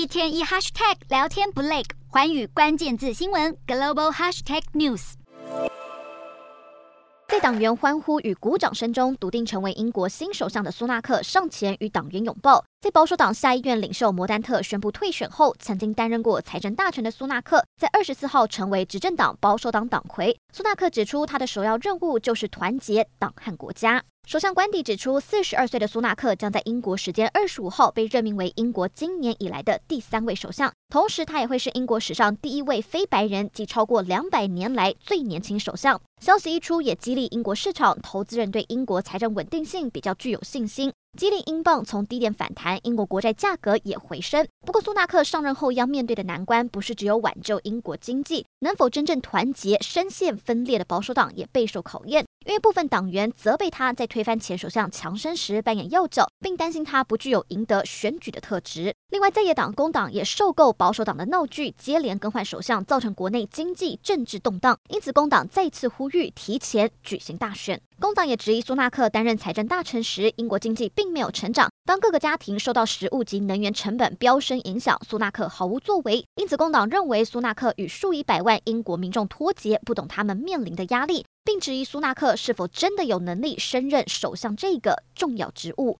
一天一 hashtag 聊天不累，寰宇关键字新闻 global hashtag news。在党员欢呼与鼓掌声中，笃定成为英国新首相的苏纳克上前与党员拥抱。在保守党下议院领袖摩丹特宣布退选后，曾经担任过财政大臣的苏纳克，在二十四号成为执政党保守党党魁。苏纳克指出，他的首要任务就是团结党和国家。首相官邸指出，四十二岁的苏纳克将在英国时间二十五号被任命为英国今年以来的第三位首相，同时他也会是英国史上第一位非白人及超过两百年来最年轻首相。消息一出，也激励英国市场，投资人对英国财政稳定性比较具有信心。激励英镑从低点反弹，英国国债价格也回升。不过，苏纳克上任后要面对的难关，不是只有挽救英国经济，能否真正团结深陷分裂的保守党也备受考验。因为部分党员责备他在推翻前首相强生时扮演要角，并担心他不具有赢得选举的特质。另外，在野党工党也受够保守党的闹剧，接连更换首相，造成国内经济政治动荡。因此，工党再次呼吁提前举行大选。工党也质疑苏纳克担任财政大臣时，英国经济并没有成长。当各个家庭受到食物及能源成本飙升影响，苏纳克毫无作为。因此，工党认为苏纳克与数以百万英国民众脱节，不懂他们面临的压力。并质疑苏纳克是否真的有能力升任首相这个重要职务。